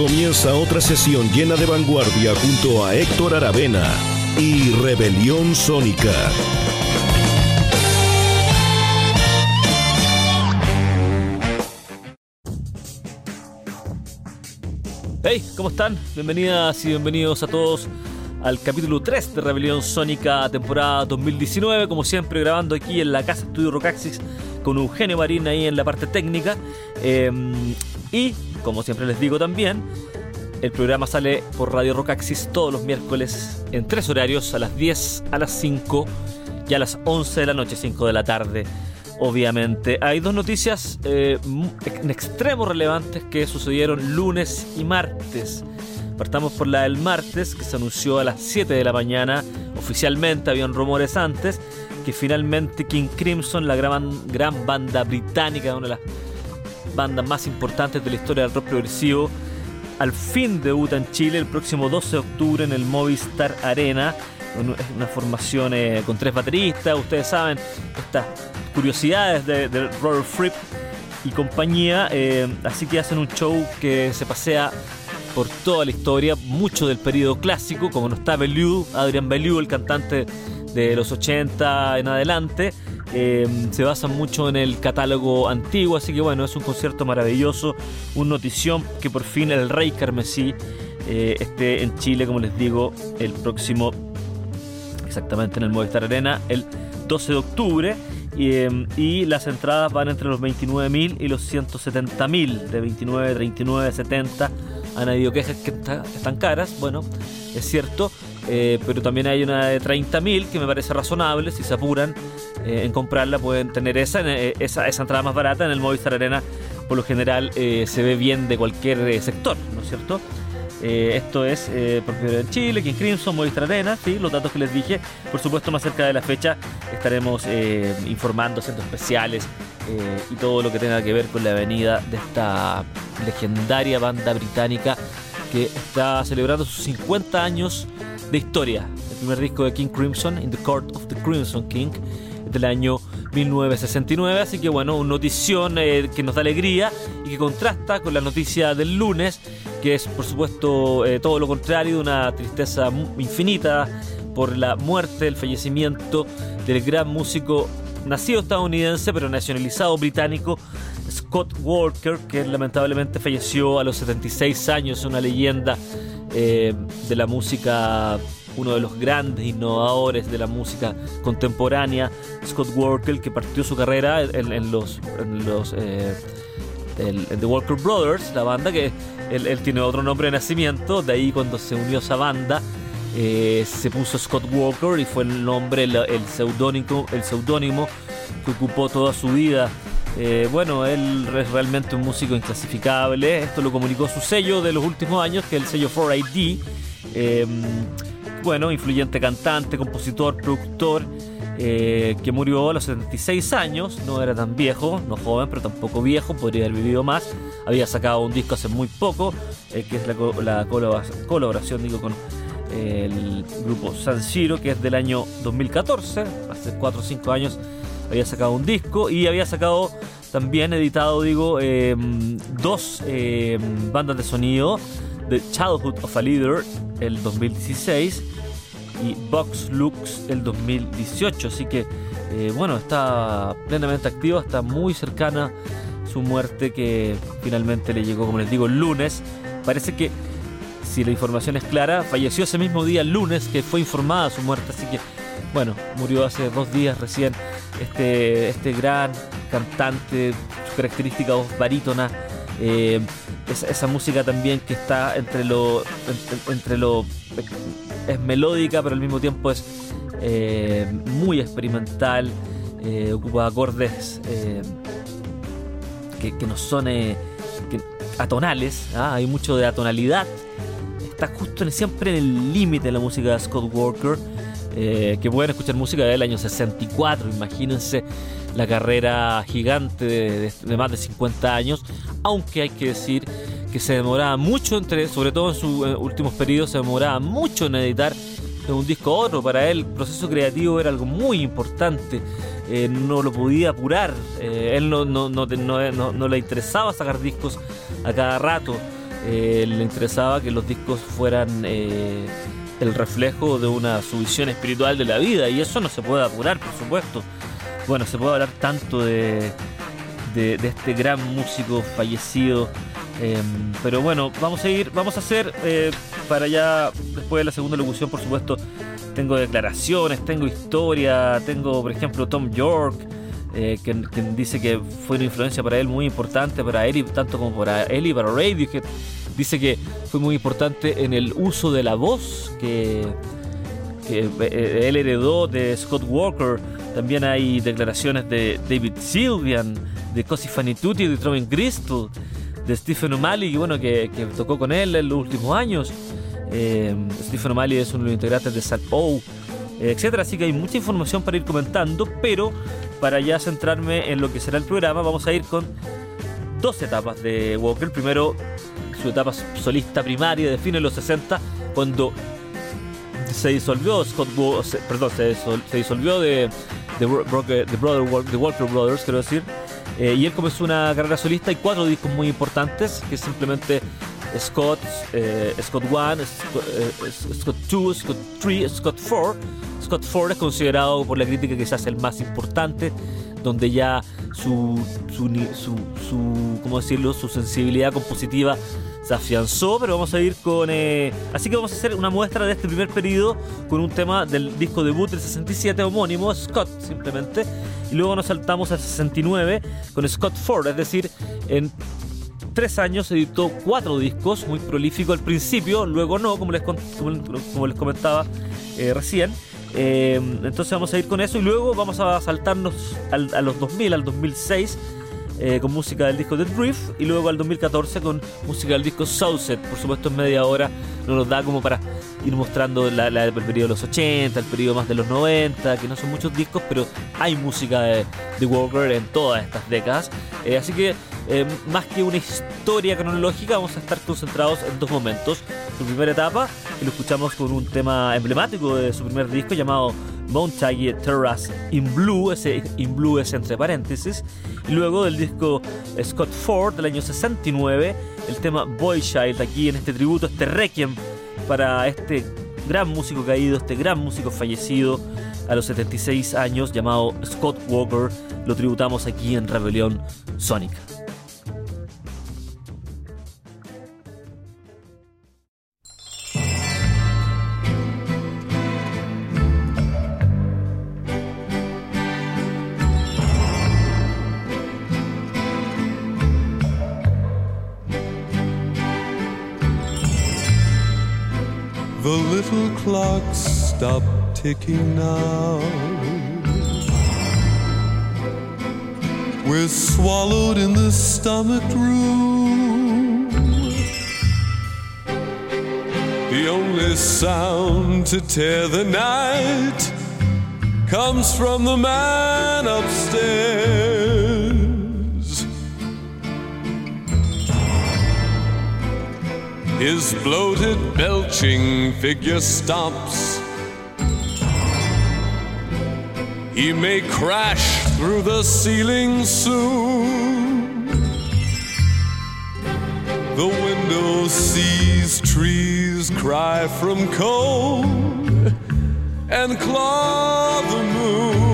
Comienza otra sesión llena de vanguardia junto a Héctor Aravena y Rebelión Sónica. Hey, ¿cómo están? Bienvenidas y bienvenidos a todos al capítulo 3 de Rebelión Sónica, temporada 2019. Como siempre, grabando aquí en la casa Estudio Rocaxis con Eugenio Marín ahí en la parte técnica. Eh, y, como siempre les digo también, el programa sale por Radio Rocaxis todos los miércoles en tres horarios: a las 10, a las 5 y a las 11 de la noche, 5 de la tarde obviamente. Hay dos noticias eh, en extremo relevantes que sucedieron lunes y martes. Partamos por la del martes, que se anunció a las 7 de la mañana. Oficialmente habían rumores antes que finalmente King Crimson, la gran, gran banda británica, una de las bandas más importantes de la historia del rock progresivo, al fin debuta en Chile el próximo 12 de octubre en el Movistar Arena. Una formación eh, con tres bateristas, ustedes saben, estas curiosidades de, de Robert Fripp y compañía. Eh, así que hacen un show que se pasea por toda la historia, mucho del periodo clásico, como no está Bellew, Adrian Bellew, el cantante de los 80 en adelante. Eh, se basa mucho en el catálogo antiguo, así que bueno, es un concierto maravilloso, un notición que por fin el Rey Carmesí eh, esté en Chile, como les digo, el próximo, exactamente en el Movistar Arena, el 12 de octubre. Em, y, las entradas van entre los 29.000 y los 170.000, de 29, 39, 70. Han habido quejas que están caras, bueno, es cierto, eh, pero también hay una de 30.000 que me parece razonable. Si se apuran eh, en comprarla, pueden tener esa, eh, esa, esa, entrada más barata. En el Movistar Arena, por lo general, se ve bien de cualquier sector, ¿no es cierto? Eh, esto es eh, por en Chile, King Crimson, Movistar Arena, ¿sí? los datos que les dije. Por supuesto, más cerca de la fecha estaremos eh, informando centros especiales eh, y todo lo que tenga que ver con la venida de esta legendaria banda británica que está celebrando sus 50 años de historia. El primer disco de King Crimson, In the Court of the Crimson King, del año 1969. Así que bueno, una notición que nos da alegría y que contrasta con la noticia del lunes que es por supuesto eh, todo lo contrario, una tristeza infinita por la muerte, el fallecimiento del gran músico nacido estadounidense pero nacionalizado británico Scott Walker, que lamentablemente falleció a los 76 años, una leyenda eh, de la música, uno de los grandes innovadores de la música contemporánea, Scott Walker, que partió su carrera en, los, los eh, The Walker Brothers, la banda que él, tiene otro nombre de nacimiento, de ahí cuando se unió a esa banda eh, se puso Scott Walker y fue el nombre, el, el seudónimo que ocupó toda su vida. Eh, bueno, él es realmente un músico inclasificable. Esto lo comunicó su sello de los últimos años, que es el sello 4ID. Eh, bueno, influyente cantante, compositor, productor. Eh, que murió a los 76 años, no era tan viejo, no joven, pero tampoco viejo, podría haber vivido más. Había sacado un disco hace muy poco, eh, que es la, colaboración digo, con el grupo San Siro, que es del año 2014, hace 4 o 5 años había sacado un disco y había sacado también editado, digo, em, dos em, bandas de sonido, The Childhood of a Leader, el 2016 y Box Lux el 2018. Así que, eh, bueno, está plenamente activa, está muy cercana su muerte que finalmente le llegó, como les digo, el lunes. Parece que, si la información es clara, falleció ese mismo día, el lunes, que fue informada su muerte. Así que, bueno, murió hace dos días recién este, este gran cantante, su característica voz barítona. Eh, esa, música también que está entre lo, entre lo es melódica, pero al mismo tiempo es eh, muy experimental, eh, ocupa acordes que, que no son atonales, ¿ah? hay mucho de atonalidad. Está justo siempre en el límite de la música de Scott Walker, eh, que pueden escuchar música del año 64, imagínense la carrera gigante de, más de 50 años, aunque hay que decir que se demoraba mucho entre, sobre todo en sus eh, últimos periodos, se demoraba mucho en editar de un disco a otro. Para él el proceso creativo era algo muy importante. Eh, no lo podía apurar. Él no, no, no, no, le interesaba sacar discos a cada rato. le interesaba que los discos fueran el reflejo de una su visión espiritual de la vida. Y eso no se puede apurar, por supuesto bueno, se puede hablar tanto de, de, este gran músico fallecido. Em, pero bueno, vamos a ir, vamos a hacer eh, para ya, después de la segunda locución, por supuesto, tengo declaraciones, tengo historia, tengo, por ejemplo, Tom York, eh, que, dice que fue una influencia para él muy importante, para él y tanto como para él y para Radio, que dice que fue muy importante en el uso de la voz que, que eh, él heredó de Scott Walker también hay declaraciones de David Sylvian, de Cosi Fanituti, de Troven Crystal, de Stephen O'Malley, bueno, que, tocó con él en los últimos años. Eh, Stephen O'Malley es uno de los integrantes de Sad O, etcétera. Así que hay mucha información para ir comentando, pero para ya centrarme en lo que será el programa, vamos a ir con dos etapas de Walker. Primero, su etapa solista primaria de fines de los 60, cuando se disolvió Scott perdón, se, disolvió de, de, Brother, The Walker Brothers, quiero decir. Eh, y él comenzó una carrera solista y cuatro discos muy importantes, que es simplemente Scott, eh, Scott 1, Scott 2, Scott 3, Scott 4. Scott 4 es considerado por la crítica quizás el más importante, donde ya su, su, su, su ¿cómo decirlo? su sensibilidad compositiva se afianzó, pero vamos a ir con... Eh, así que vamos a hacer una muestra de este primer periodo con un tema del disco debut del 67 homónimo, Scott simplemente, y luego nos saltamos al 69 con Scott Ford, es decir, en tres años editó cuatro discos, muy prolífico al principio, luego no, como les, como, les comentaba eh, recién. Eh, entonces vamos a ir con eso y luego vamos a saltarnos al, a los 2000, al 2006 eh, con música del disco The Drift y luego al 2014 con música del disco Sunset. Por supuesto en media hora no nos da como para ir mostrando la, el periodo de los 80, el periodo más de los 90, que no son muchos discos, pero hay música de, de Walker en todas estas décadas. Eh, así que eh, más que una historia cronológica, vamos a estar concentrados en dos momentos. Su primera etapa, y lo escuchamos con un tema emblemático de su primer disco llamado Montague Terrace in Blue, ese in Blue es entre paréntesis, y luego del disco Scott Ford del año 69, el tema Boy Child, aquí en este tributo, este requiem para este gran músico caído, este gran músico fallecido a los 76 años llamado Scott Walker, lo tributamos aquí en Rebelión Sónica. Clock stop ticking now. We're swallowed in the stomach room. The only sound to tear the night comes from the man upstairs. His bloated, belching figure stops. He may crash through the ceiling soon. The window sees trees cry from cold and claw the moon.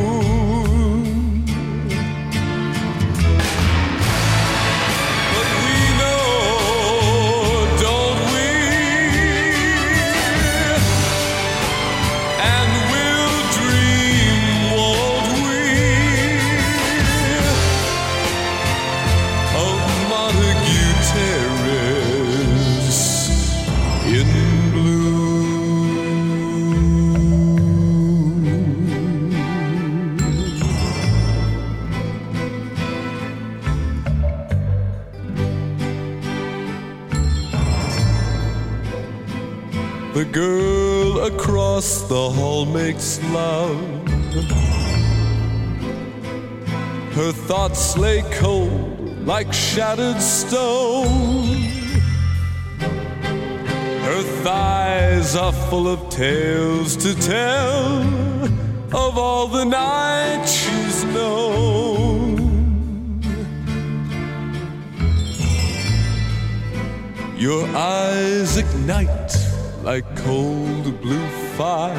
The girl across the hall makes love. Her thoughts lay cold like shattered stone. Her thighs are full of tales to tell of all the nights she's known. Your eyes ignite like cold blue fire.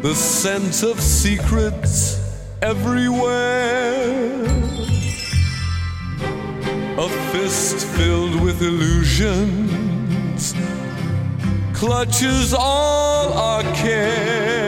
The scent of secrets everywhere. A fist filled with illusions clutches all our cares.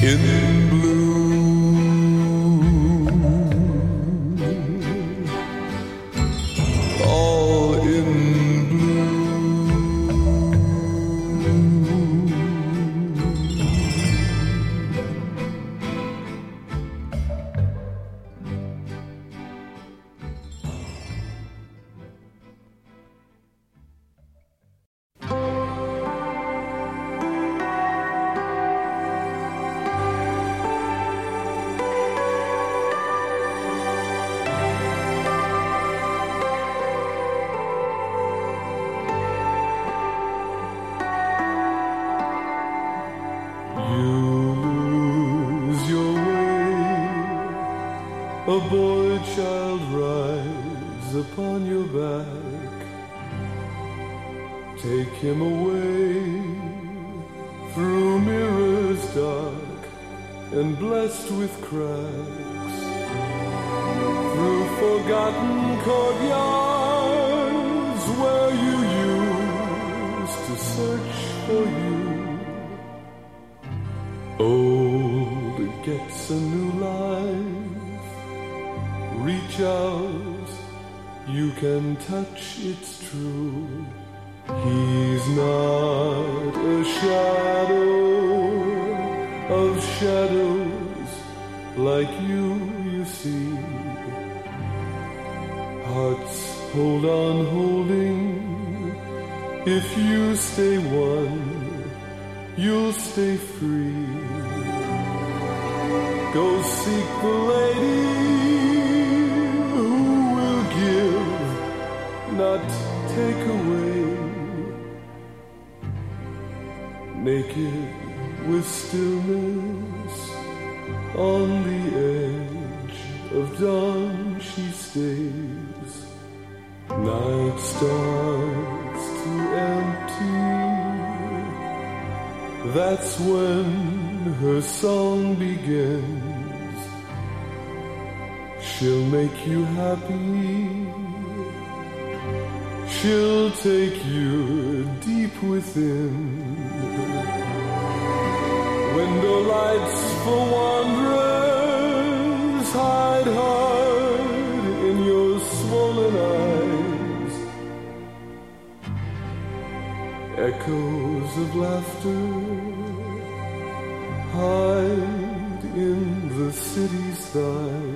In the A boy child rides upon your back. Take him away through mirrors dark and blessed with cracks. Through forgotten courtyards where you used to search for you. Old gets a new life. Reach out, you can touch, it's true. He's not a shadow of shadows like you, you see. Hearts hold on holding. If you stay one, you'll stay free. Away. Naked with stillness on the edge of dawn she stays. Night starts to empty. That's when her song begins. She'll make you happy. She'll take you deep within. Window lights for wanderers hide hard in your swollen eyes. Echoes of laughter hide in the city's thighs.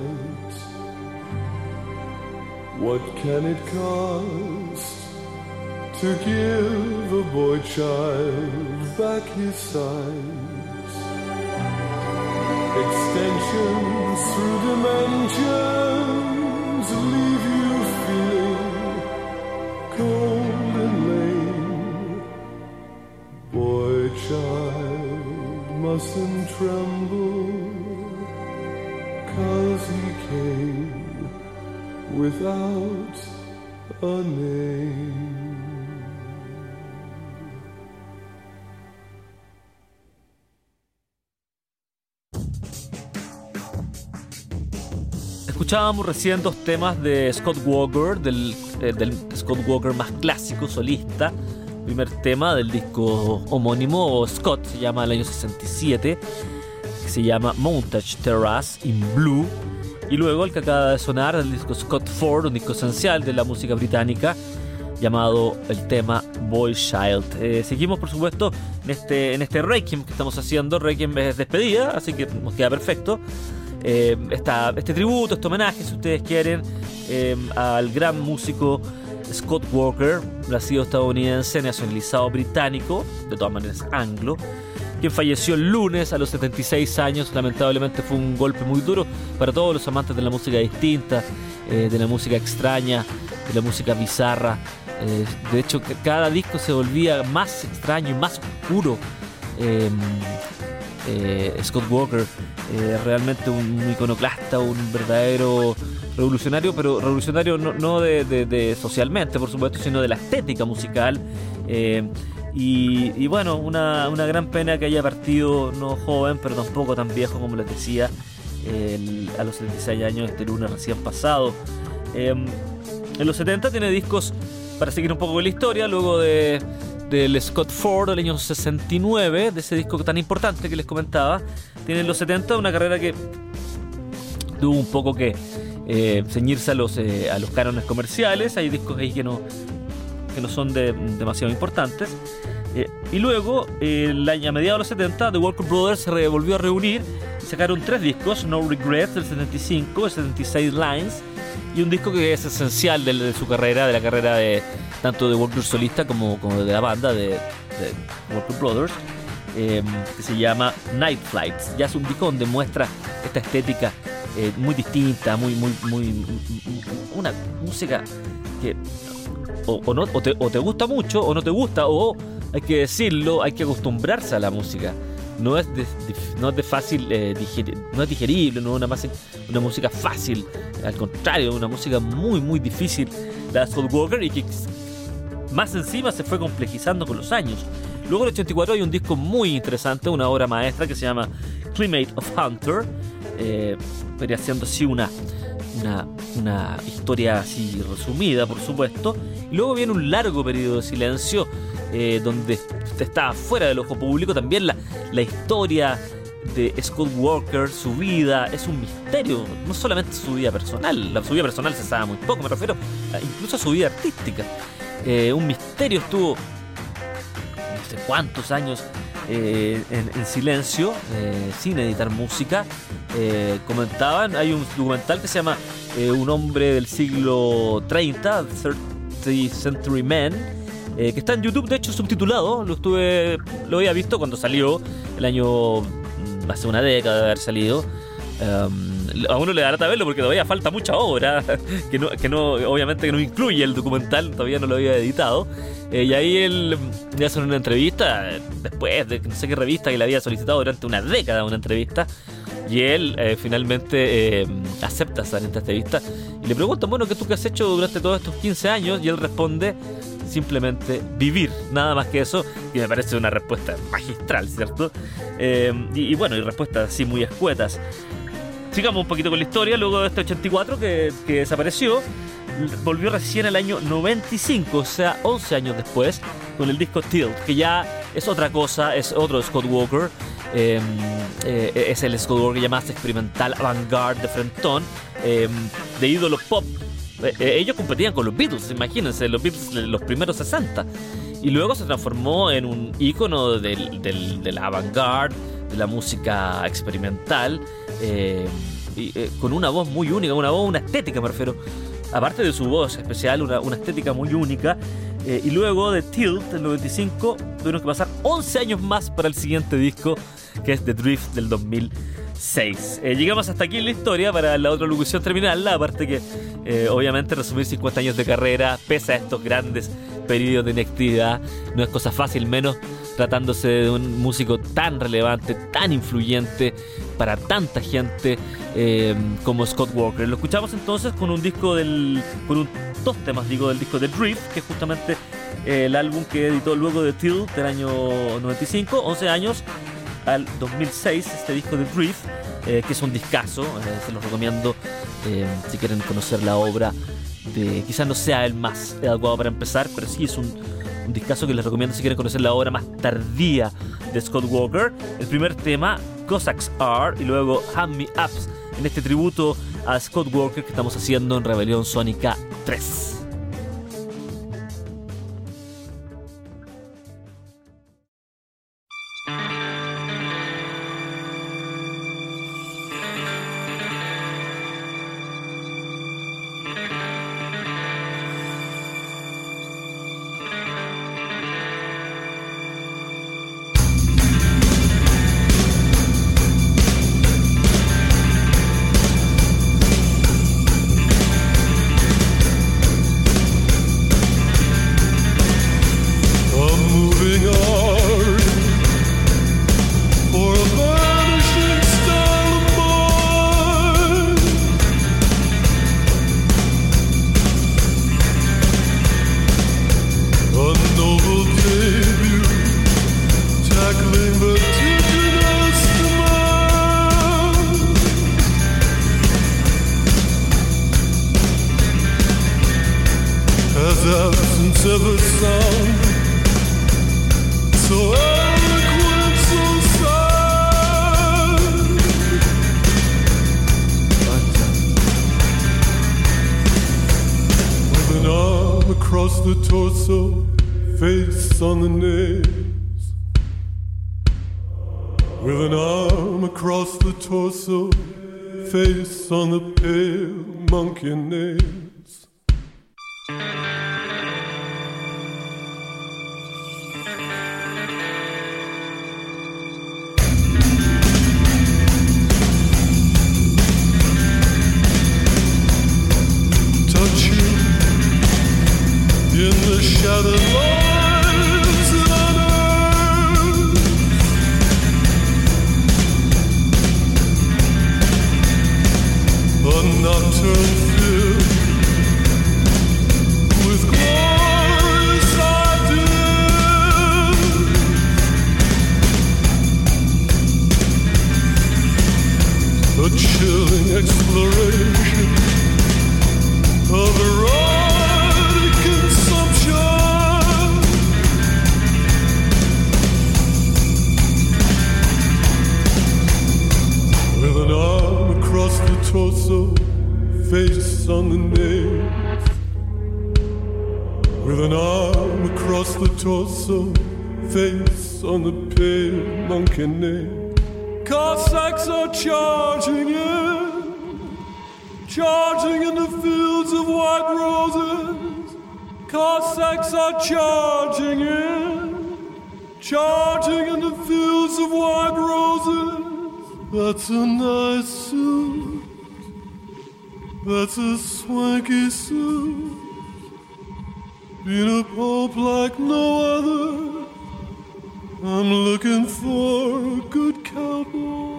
Night. What can it cost to give a boy child back his sight? Extensions through dimensions leave you feeling cold and lame. Boy child mustn't tremble, without a name. Escuchábamos recién dos temas de Scott Walker, del, eh, del Scott Walker más clásico, solista. Primer tema del disco homónimo, Scott, se llama el año 67, que se llama Montage Terrace in Blue. Y luego el que acaba de sonar, el disco Scott Ford, un disco esencial de la música británica, llamado el tema Boy Child. Eh, seguimos, por supuesto, en este, en este Requiem que estamos haciendo. Requiem es despedida, así que nos queda perfecto. Eh, este tributo, este homenaje, si ustedes quieren, eh, al gran músico Scott Walker, nacido estadounidense, nacionalizado británico, de todas maneras anglo, quien falleció el lunes a los 76 años. Lamentablemente fue un golpe muy duro para todos los amantes de la música distinta, eh, de la música extraña, de la música bizarra. de hecho, cada disco se volvía más extraño y más oscuro. Scott Walker eh, realmente un iconoclasta, un verdadero revolucionario, pero revolucionario no, de, socialmente, por supuesto, sino de la estética musical. Eh, y, bueno, una, gran pena que haya partido no joven, pero tampoco tan viejo como les decía, a los 76 años, este lunes recién pasado. Eh, en los 70 tiene discos para seguir un poco con la historia, luego de del Scott Ford del año 69, de ese disco tan importante que les comentaba. Tiene en los 70 una carrera que tuvo un poco que eh, ceñirse a los, eh, a los cánones comerciales. Hay discos ahí que no, que no son demasiado importantes. Eh, y luego, el año, a mediados de los 70, The Walker Brothers se volvió a reunir sacaron tres discos: No Regrets del 75, el 76 Lines, y un disco que es esencial de su carrera, de la carrera de tanto de Walker solista como, como de la banda de, Walker Brothers, em, que se llama Night Flights. Ya es un disco donde muestra esta estética eh, muy distinta, muy, muy, muy. Una música que o, no, o, te, o te gusta mucho o no te gusta, o hay que decirlo, hay que acostumbrarse a la música. No es de, no es de fácil eh, no es digerible, no es una, una música fácil, al contrario, una música muy muy difícil. La Soul Walker y que más encima se fue complejizando con los años. Luego en el 84 hay un disco muy interesante, una obra maestra que se llama Climate of Hunter, eh, haciendo así una, una, historia así resumida, por supuesto. Luego viene un largo periodo de silencio eh, donde está fuera del ojo público también la, la historia de Scott Walker, su vida, es un misterio, no solamente su vida personal, la, su vida personal se sabe muy poco, me refiero incluso a su vida artística. Eh, un misterio estuvo no sé cuántos años eh, en, silencio, eh, sin editar música. comentaban, hay un documental que se llama Un hombre del siglo 30, 30 Century Man, que está en YouTube, de hecho subtitulado, lo estuve, lo había visto cuando salió el año, mm, hace una década de haber salido. Um, a uno le da lata verlo porque todavía falta mucha obra, que no, obviamente que no incluye el documental, todavía no lo había editado. Eh, y ahí él le hace una entrevista, después de no sé qué revista que le había solicitado durante una década una entrevista. Y él eh, finalmente eh, acepta esa entrevista y le pregunta bueno, ¿qué tú qué has hecho durante todos estos 15 años? Y él responde, simplemente vivir, nada más que eso, y me parece una respuesta magistral, ¿cierto? y, y, bueno, y respuestas así muy escuetas. Sigamos un poquito con la historia. Luego de este 84 que, desapareció, volvió recién el año 95, o sea, 11 años después, con el disco Tilt, que ya es otra cosa, es otro Scott Walker. Em, eh, es el Scott Walker ya más experimental, avant-garde de Frentón, em, de ídolo pop. Eh, eh, ellos competían con los Beatles, imagínense, los Beatles los primeros 60. Y luego se transformó en un ícono del, del, de la avant-garde, de la música experimental. Eh, eh, con una voz muy única, una voz, una estética me refiero. Aparte de su voz especial, una, una estética muy única. Eh, y luego de Tilt, el 95, tuvieron que pasar 11 años más para el siguiente disco, que es The Drift del 2006. llegamos hasta aquí en la historia para la otra locución terminal, aparte que obviamente resumir 50 años de carrera, pese a estos grandes periodos de inactividad, no es cosa fácil, menos tratándose de un músico tan relevante, tan influyente para tanta gente eh, como Scott Walker. Lo escuchamos entonces con un disco del. con un, dos temas, digo, del disco de Drift, que es justamente eh, el álbum que editó luego de Till del año 95, 11 años al 2006, este disco de Drift, eh, que es un discazo, se los recomiendo si quieren conocer la obra de, quizás no sea el más adecuado para empezar, pero sí es un, un discazo que les recomiendo si quieren conocer la obra más tardía de Scott Walker. El primer tema, Cossacks Are, y luego Hand Me Ups, en este tributo a Scott Walker que estamos haciendo en Rebelión Sónica 3. face on the nails. With an arm across the torso, face on the pale monkey nail. Cossacks are charging in, charging in the fields of white roses. That's a nice suit. That's a swanky suit. Been a pope like no other. I'm looking for a good cowboy.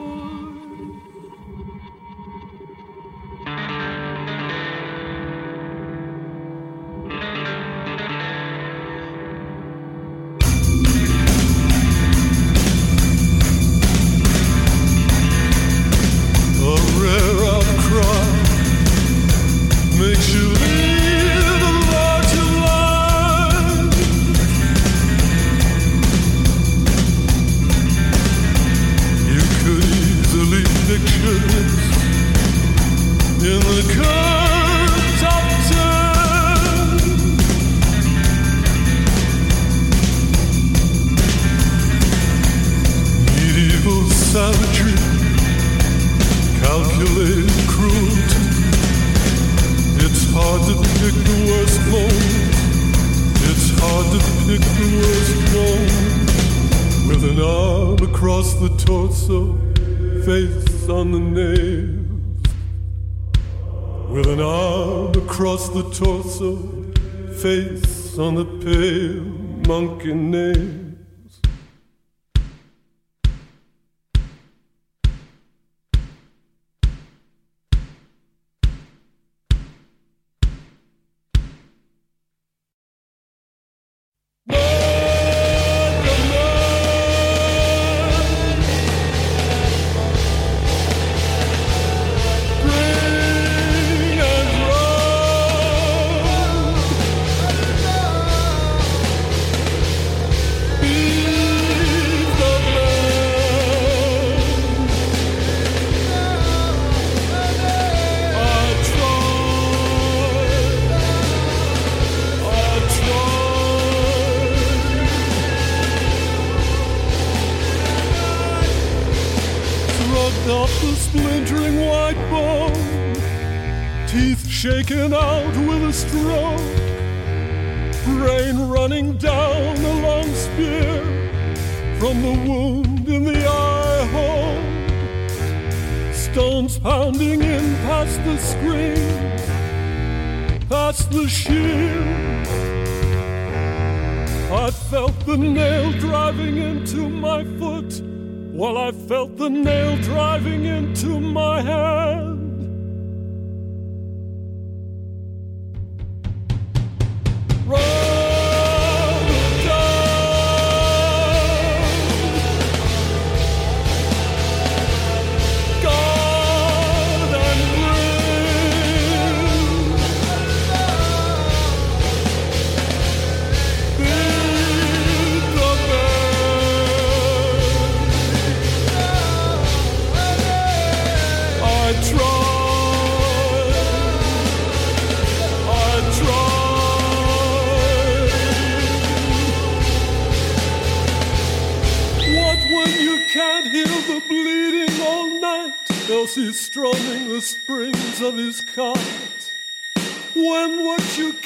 across the torso, face on the pale monkey nail.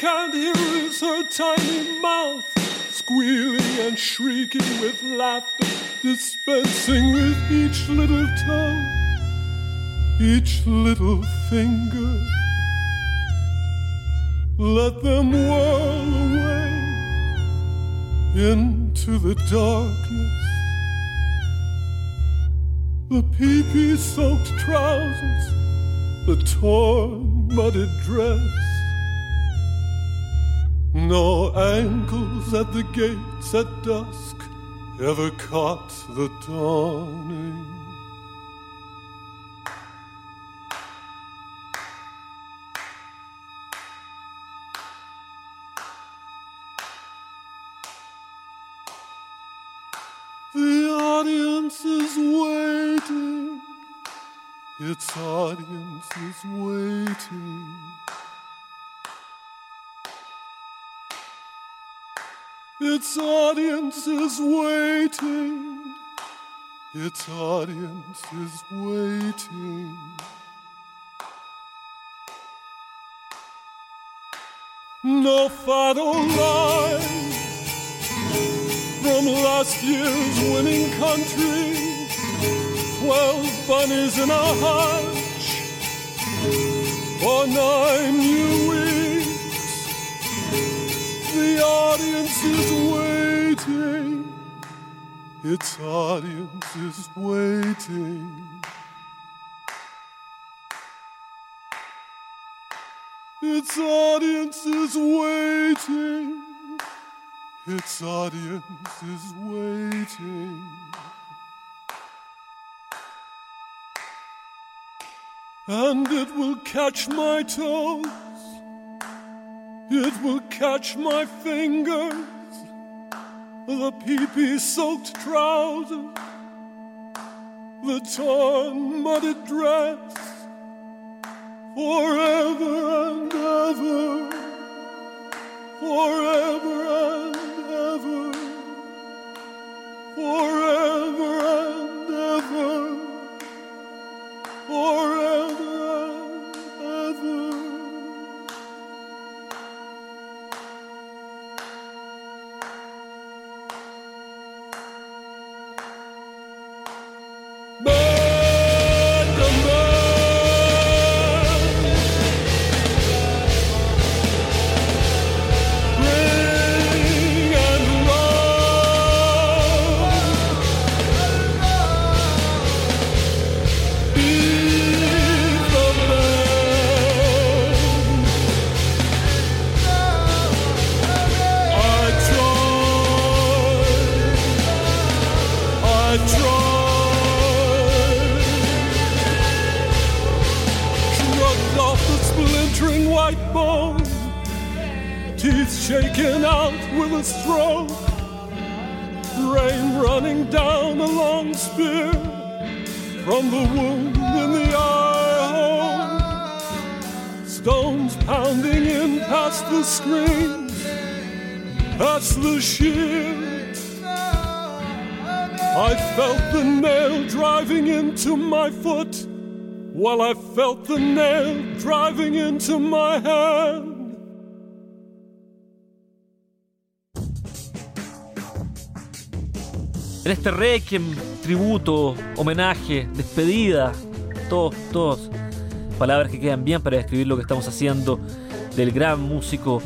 Can't hear is her tiny mouth squealing and shrieking with laughter, dispensing with each little toe, each little finger. Let them whirl away into the darkness the pee-pee soaked trousers, the torn, muddied dress. No ankles at the gates at dusk ever caught the dawning. The audience is waiting. Its audience is waiting. Its audience is waiting. Its audience is waiting. No final line from last year's winning country. Twelve bunnies in a hutch for nine new. The audience is waiting. Its audience is waiting. Its audience is waiting. Its audience is waiting. And it will catch my toes. It will catch my fingers. The pee-pee soaked trousers. The torn, muddied dress. Forever and ever. Forever and ever, forever a stroke, rain running down a long spear from the wound in the eye hole, stones pounding in past the screen, past the shield. I felt the nail driving into my foot while I felt the nail driving into my hand. En este requiem, tributo, homenaje, despedida, todos, todos, palabras que quedan bien para describir lo que estamos haciendo del gran músico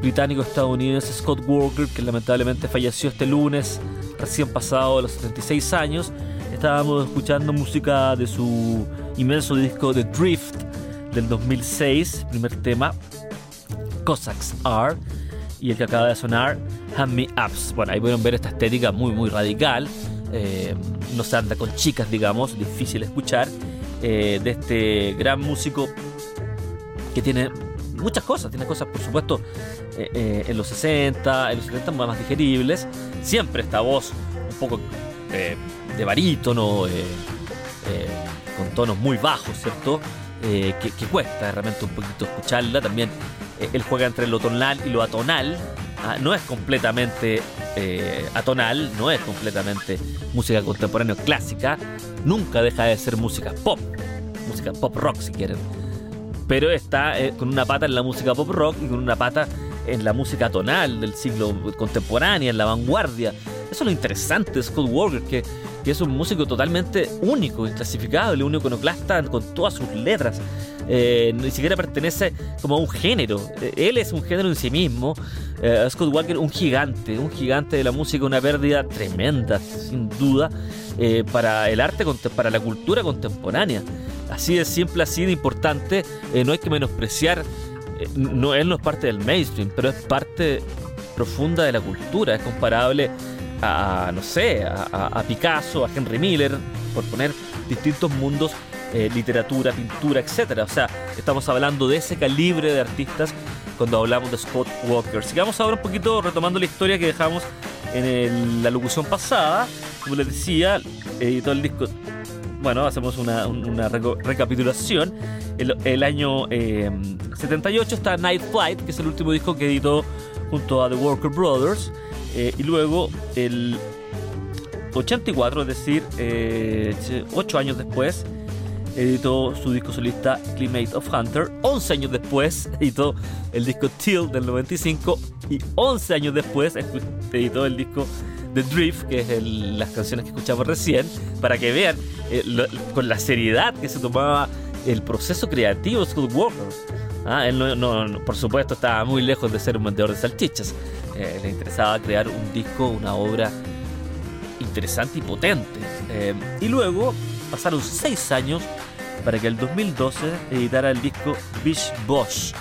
británico-estadounidense Scott Walker, que lamentablemente falleció este lunes, recién pasado de los 76 años. Estábamos escuchando música de su inmenso disco The Drift del 2006, primer tema, Cossacks Are, y el que acaba de sonar, Hand Me Ups. Bueno, ahí pueden ver esta estética muy, muy radical. Eh, no se anda con chicas, digamos, difícil escuchar, eh, de este gran músico que tiene muchas cosas, tiene cosas, por supuesto, eh, en los 60, en los 70 más digeribles. Siempre esta voz un poco de barítono, con tonos muy bajos, ¿cierto? Que, que, cuesta realmente un poquito escucharla. También él juega entre lo tonal y lo atonal. Ah, no es completamente eh, atonal, no es completamente música contemporánea clásica, nunca deja de ser música pop, música pop rock si quieren. Pero está eh, con una pata en la música pop rock y con una pata en la música tonal del siglo contemporáneo, en la vanguardia. Eso es lo interesante de Scott Walker, que, es un músico totalmente único, inclasificable, un iconoclasta con todas sus letras. Eh, ni siquiera pertenece como a un género. Eh, él es un género en sí mismo. Eh, Scott Walker, un gigante, un gigante de la música, una pérdida tremenda, sin duda, para el arte, para la cultura contemporánea. Así de simple, así de importante, no hay que menospreciar. no, él no es parte del mainstream, pero es parte profunda de la cultura. Es comparable a, no sé, a, Picasso, a Henry Miller, por poner distintos mundos eh, literatura, pintura, etcétera. O sea, estamos hablando de ese calibre de artistas cuando hablamos de Scott Walker. Sigamos ahora un poquito retomando la historia que dejamos en la locución pasada. Como les decía, editó el disco. Bueno, hacemos una, recapitulación. El, año 78 eh, está Night Flight, que es el último disco que editó junto a The Walker Brothers. Eh, y luego el 84, es decir, 8 años después, editó su disco solista Climate of Hunter. 11 años después editó el disco Till del 95 y 11 años después editó el disco The Drift, que es las canciones que escuchamos recién, para que vean eh, con la seriedad que se tomaba el proceso creativo Scott Walker. Ah, él no, por supuesto estaba muy lejos de ser un vendedor de salchichas. Eh, le interesaba crear un disco, una obra interesante y potente. Eh, y luego pasaron 6 años para que el 2012 editara el disco Bish Bosch,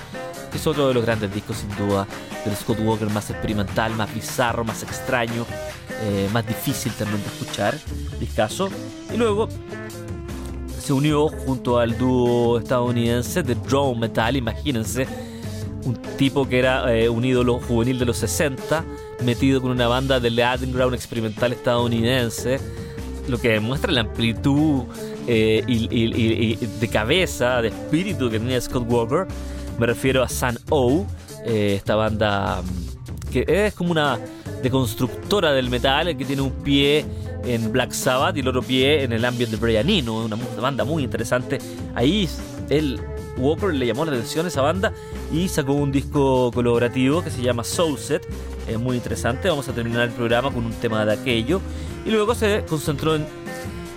que es otro de los grandes discos sin duda del Scott Walker más experimental, más bizarro, más extraño, eh, más difícil también de escuchar, discaso. Y luego se unió junto al dúo estadounidense de Drone Metal, imagínense, un tipo que era eh, un ídolo juvenil de los 60, metido con una banda de underground experimental estadounidense, lo que demuestra la amplitud eh, y, de cabeza, de espíritu que tenía Scott Walker. Me refiero a San O, eh, esta banda que es como una deconstructora del metal, que tiene un pie en Black Sabbath y el otro pie en el ambiente de Brian Eno, una, banda muy interesante. Ahí él, Walker le llamó la atención a esa banda y sacó un disco colaborativo que se llama Soulset, es muy interesante. Vamos a terminar el programa con un tema de aquello y luego se concentró en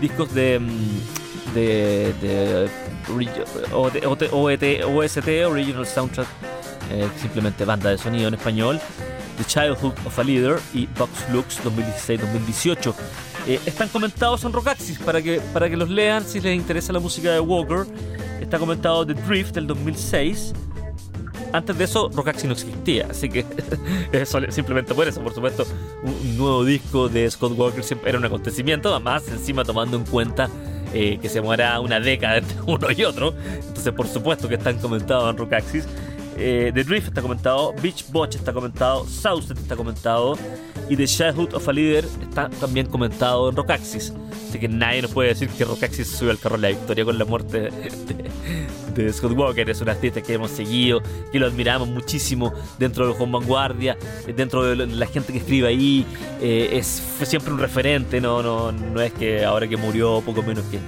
discos de mm, de, de, OST, Original Soundtrack, eh, simplemente banda de sonido en español, The Childhood of a Leader y Box Lux 2016-2018. Eh, están comentados en Rockaxis para que, para que los lean si les interesa la música de Walker. Está comentado The Drift del 2006. Antes de eso, Rockaxis no existía, así que simplemente por eso, por supuesto, un nuevo disco de Scott Walker siempre era un acontecimiento, además encima tomando en cuenta eh, que se muera una década entre uno y otro. Entonces, por supuesto que están comentados en Rockaxis. Eh, The Drift está comentado, Beach Botch está comentado, Southset está comentado y The Childhood of a Leader está también comentado en Rockaxis. Así que nadie nos puede decir que Rockaxis subió al carro de la victoria con la muerte de, de Scott Walker. Es un artista que hemos seguido, que lo admiramos muchísimo dentro de Juan Vanguardia, dentro de la gente que escribe ahí. Eh, es, fue siempre un referente, no, no, no es que ahora que murió, poco menos que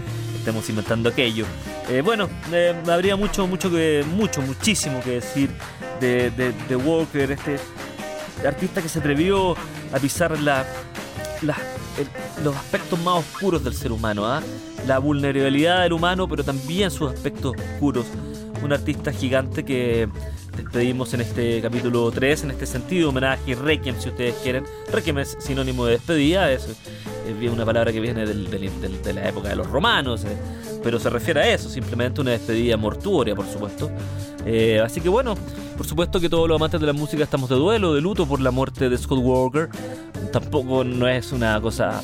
estemos inventando aquello. Eh, bueno, eh, habría mucho, mucho que, mucho, muchísimo que decir de, de, Walker, este artista que se atrevió a pisar la, los aspectos más oscuros del ser humano, ¿ah? la vulnerabilidad del humano, pero también sus aspectos oscuros. Un artista gigante que despedimos en este capítulo 3, en este sentido, homenaje, requiem si ustedes quieren. Requiem es sinónimo de despedida, es, una palabra que viene de la época de los romanos, eh, pero se refiere a eso, simplemente una despedida mortuoria, por supuesto. Eh, así que bueno, por supuesto que todos los amantes de la música estamos de duelo, de luto por la muerte de Scott Walker. Tampoco no es una cosa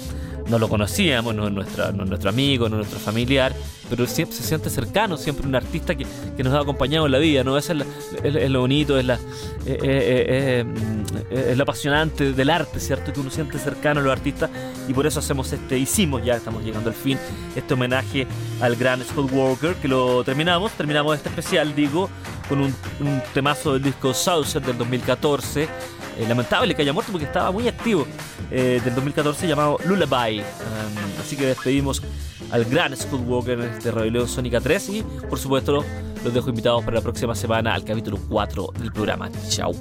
no lo conocíamos, no es, nuestra, no nuestro amigo, no es nuestro familiar, pero siempre se siente cercano, siempre un artista que, nos ha acompañado en la vida, ¿no? Eso es, lo bonito, es, la, eh, eh, eh, es lo apasionante del arte, ¿cierto? Que uno siente cercano a los artistas y por eso hacemos este, hicimos, ya estamos llegando al fin, este homenaje al gran Scott Walker, que lo terminamos, terminamos este especial, digo, con un, un temazo del disco Southside del 2014 eh, lamentable que haya muerto porque estaba muy activo, eh, del 2014 llamado Lullaby. Um, así que despedimos al gran Scott Walker de Rebelión Sónica 3 y por supuesto los dejo invitados para la próxima semana al capítulo 4 del programa. Chao.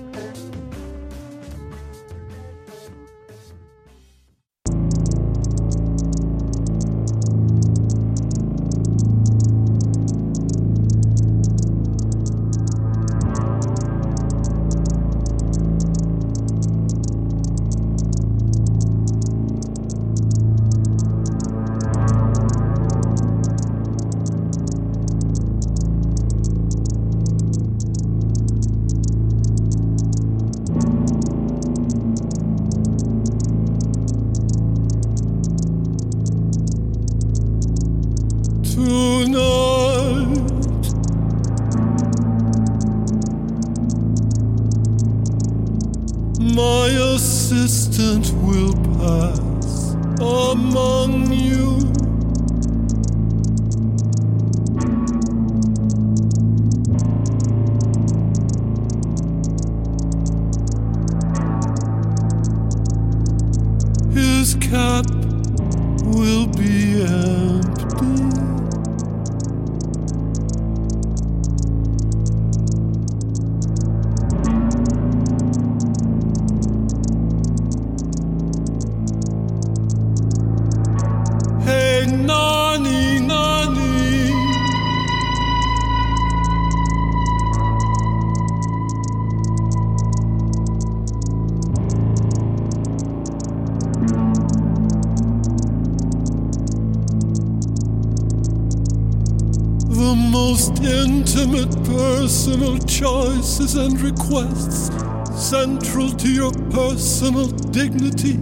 Choices and requests central to your personal dignity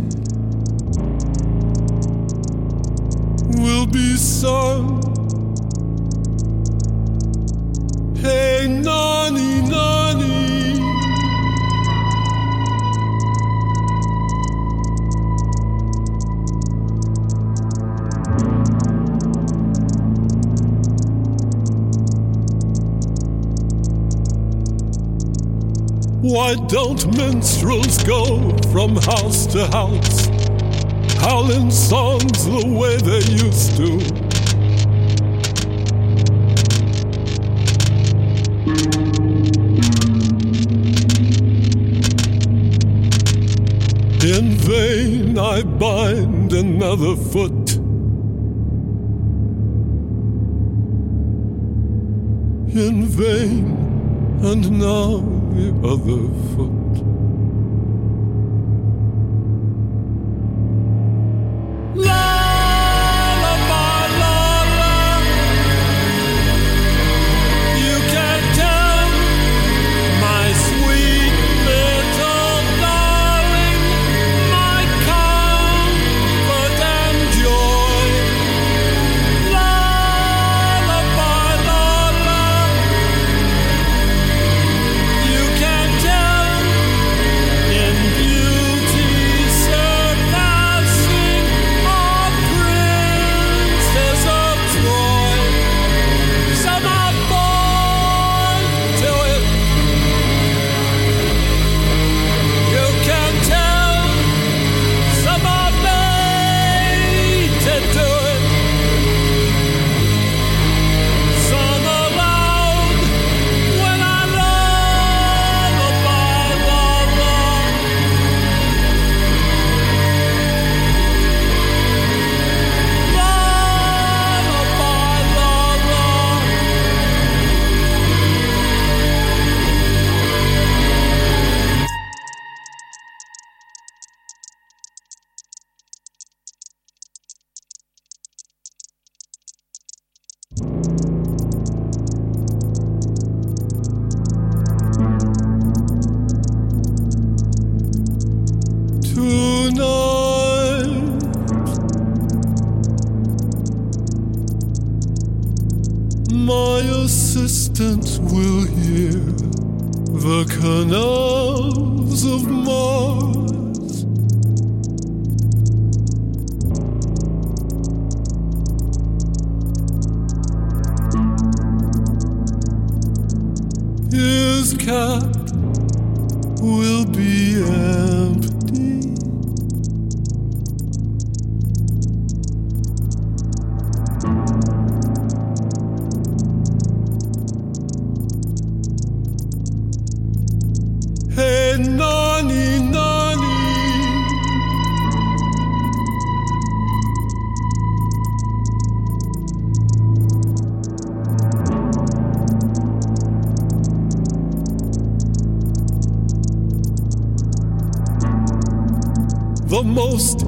will be sung. Hey, Nani, Nani. Why don't minstrels go from house to house, howling songs the way they used to? In vain I bind another foot. In vain, and now the other foot.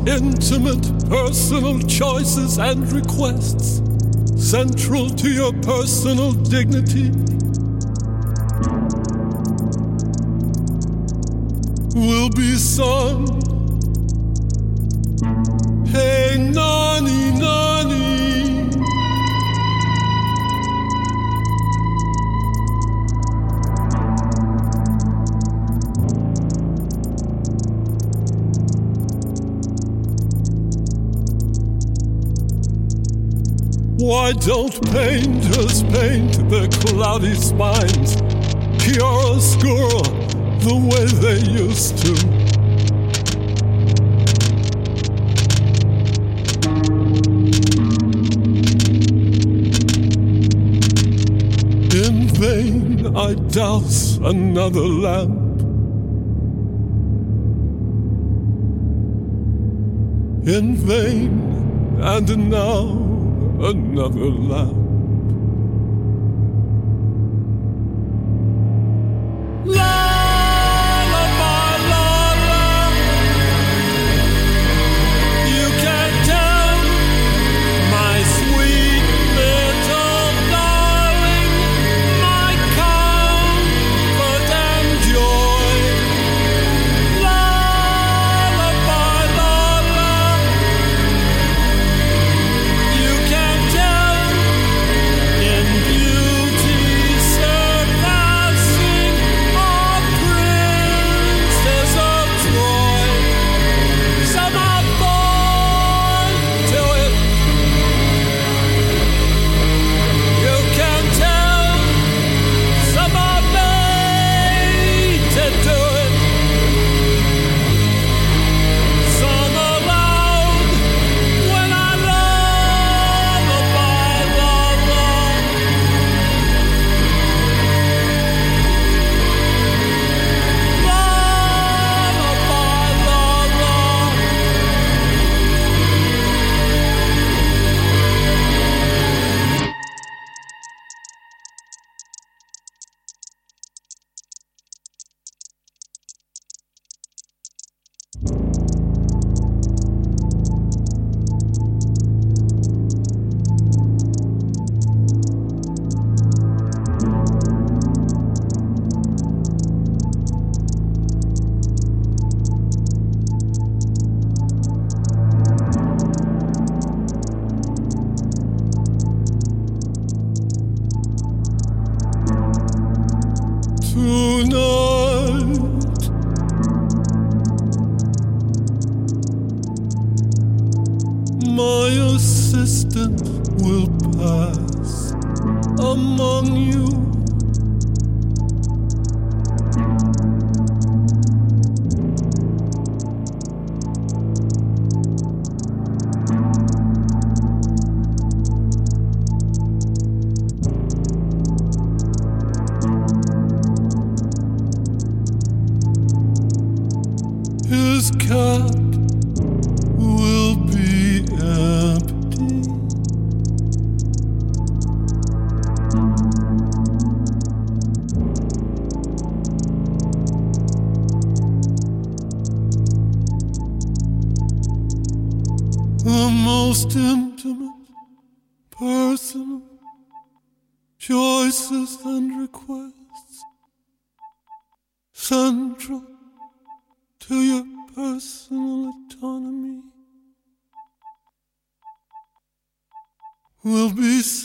Intimate personal choices and requests, central to your personal dignity, will be sung. Hey, Nani, Nani. Why don't painters paint their cloudy spines chiaroscuro the way they used to? In vain I douse another lamp. In vain, and now another laugh. My assistant will pass among you.